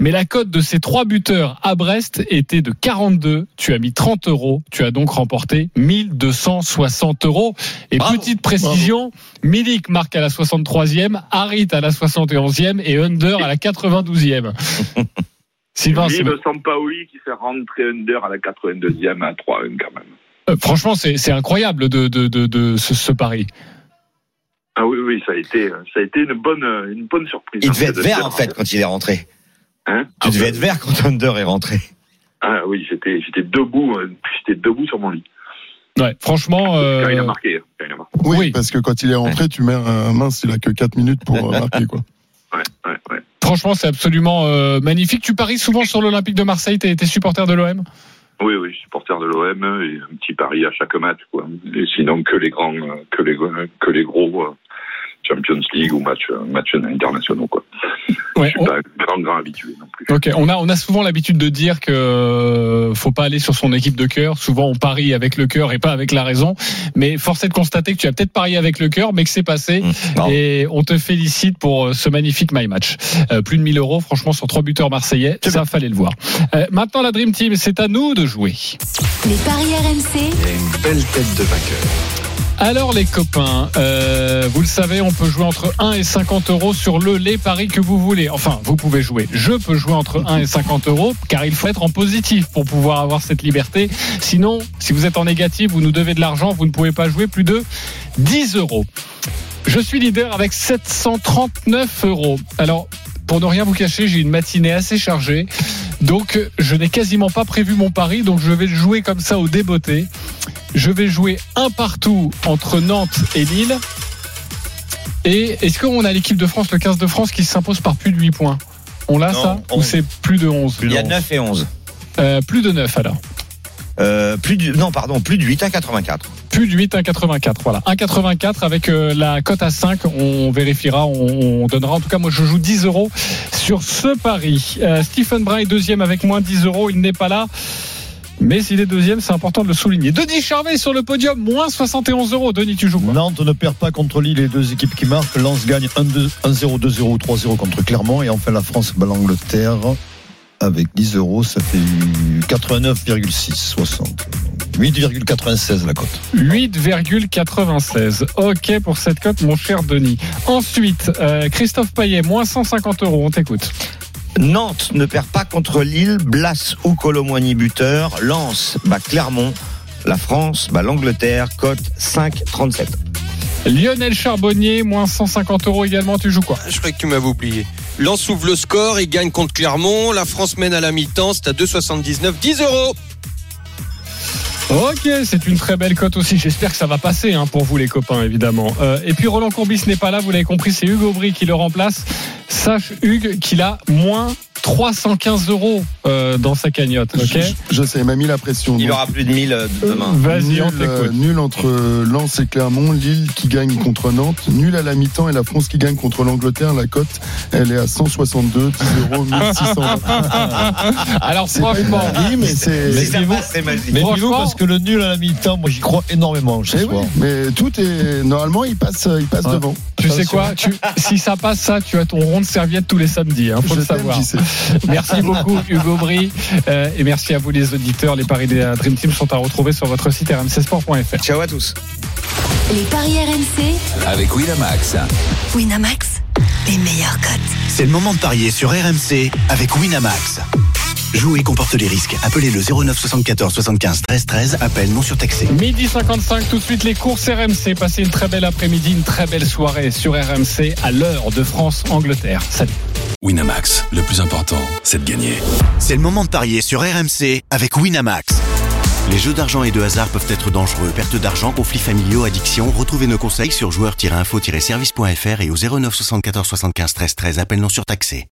Mais la cote de ces trois buteurs à Brest était de 42. Tu as mis 30 euros. Tu as donc remporté 1260 euros. Et Bravo. petite précision, Milik marque à la 63e, Harit à la 71e et Under à la 92e. Sylvain, c'est- Vive Sampaoli qui fait rentrer Under à la 82e à 3-1 quand même. euh, franchement, c'est c'est incroyable de, de, de, de ce, ce pari. Ah oui, oui, ça a été, ça a été une bonne, une bonne surprise. Il hein, devait être de vert en fait quand il est rentré. Hein Tu devais être vert quand Under est rentré. Ah oui, j'étais, j'étais debout, euh, j'étais debout sur mon lit. Ouais, franchement. Quand il a Euh, marqué. hein, quand il a marqué. Oui, Oui. parce que quand il est rentré, tu mets un mince, il a que 4 minutes pour euh, marquer quoi. Ouais, ouais, ouais. Franchement, c'est absolument euh, magnifique. Tu paries souvent sur l'Olympique de Marseille. T'es t'es supporter de l'OM Oui, oui, supporter de l'OM et un petit pari à chaque match, quoi. Et sinon que les grands, euh, que les, que les gros euh, Champions League ou matchs, matchs internationaux, quoi. Ouais. Je suis on- pas un grand, grand habitué non plus. Ok, on a on a souvent l'habitude de dire que euh, faut pas aller sur son équipe de cœur. Souvent, on parie avec le cœur et pas avec la raison. Mais force est de constater que tu as peut-être parié avec le cœur, mais que c'est passé. Mmh. Non. Et on te félicite pour euh, ce magnifique my match. Euh, plus de 1000 euros, franchement, sur trois buteurs marseillais, ça fallait le voir. Euh, maintenant, la Dream Team, c'est à nous de jouer. les paris RMC, une belle tête de vainqueur. Alors les copains, euh, vous le savez, on peut jouer entre 1 et 50 euros sur le les paris que vous voulez. Enfin, vous pouvez jouer. Je peux jouer entre 1 et 50 euros, car il faut être en positif pour pouvoir avoir cette liberté. Sinon, si vous êtes en négatif, vous nous devez de l'argent, vous ne pouvez pas jouer plus de 10 euros. Je suis leader avec 739 euros. Alors, pour ne rien vous cacher, j'ai une matinée assez chargée. Donc, je n'ai quasiment pas prévu mon pari. Donc, je vais le jouer comme ça au débeauté. Je vais jouer un partout entre Nantes et Lille. Et est-ce qu'on a l'équipe de France, le 15 de France, qui s'impose par plus de 8 points? On l'a Non, ça? Ou 11. c'est plus de 11 Il y a 9 et 11. Euh, Plus de 9 alors. Euh, plus de, non, pardon, plus de 8 à 84. Plus de 8, 1,84. Voilà. 1,84 avec euh, la cote à 5. On vérifiera, on, on donnera. En tout cas, moi, je joue 10 euros sur ce pari. Euh, Stephen Bray, deuxième avec moins 10 euros. Il n'est pas là. Mais s'il est deuxième, c'est important de le souligner. Denis Charvet sur le podium, moins 71 euros. Denis, tu joues quoi? Nantes ne perd pas contre Lille, les deux équipes qui marquent. Lens gagne 1-2, 1-0, 2-0, 3-0 contre Clermont. Et enfin, la France bat l'Angleterre avec 10 euros. Ça fait 89,6, 60. 8,96 la cote. 8,96. Ok pour cette cote, mon cher Denis. Ensuite, euh, Christophe Payet, moins 150 euros. On t'écoute. Nantes ne perd pas contre Lille. Blas ou Colomboigny buteur. Lens bat Clermont. La France bat l'Angleterre. Cote 5,37. Lionel Charbonnier, moins 150 euros également. Tu joues quoi? Je croyais que tu m'avais oublié. Lens ouvre le score, il gagne contre Clermont. La France mène à la mi-temps, c'est à 2,79. 10 euros Ok, c'est une très belle cote aussi. J'espère que ça va passer hein, pour vous les copains, évidemment. Euh, et puis Roland Courbis n'est pas là, vous l'avez compris, c'est Hugo Aubry qui le remplace. Sache Hugues qu'il a moins 315 euros euh, dans sa cagnotte. Ok. Je, je sais, il m'a mis la pression. Il Donc, aura plus de 1000 euh, demain. Vas-y, nul, euh, nul entre Lens et Clermont, Lille qui gagne contre Nantes, nul à la mi-temps et la France qui gagne contre l'Angleterre. La cote, elle est à 162, 10 euros, 1600. Alors C'est pas une franchement, dinguerie, mais c'est. Passe, c'est magique. Mais Franchement- parce que le nul à la mi-temps, moi j'y crois énormément ce Eh oui, soir. mais tout est normalement il passe il passe Ouais. devant. Tu sais quoi tu, Si ça passe ça, tu as ton rond de serviette tous les samedis. Hein, faut Je le savoir. Merci beaucoup Hugo Bry euh, et merci à vous les auditeurs. Les paris des Dream Team sont à retrouver sur votre site rmcsport.fr. Ciao à tous. Les paris RMC, Avec Winamax. Winamax, les meilleurs cotes. C'est le moment de parier sur RMC avec Winamax. Jouer comporte les risques. Appelez le 09 74 75 13 13. Appel non surtaxé. Midi 55, tout de suite les courses RMC. Passez une très belle après-midi, une très belle soirée sur RMC à l'heure de France-Angleterre. Salut. Winamax, le plus important, c'est de gagner. C'est le moment de parier sur RMC avec Winamax. Les jeux d'argent et de hasard peuvent être dangereux. Perte d'argent, conflits familiaux, addiction. Retrouvez nos conseils sur joueurs-info-service.fr et au 09 74 75 13 13. Appel non surtaxé.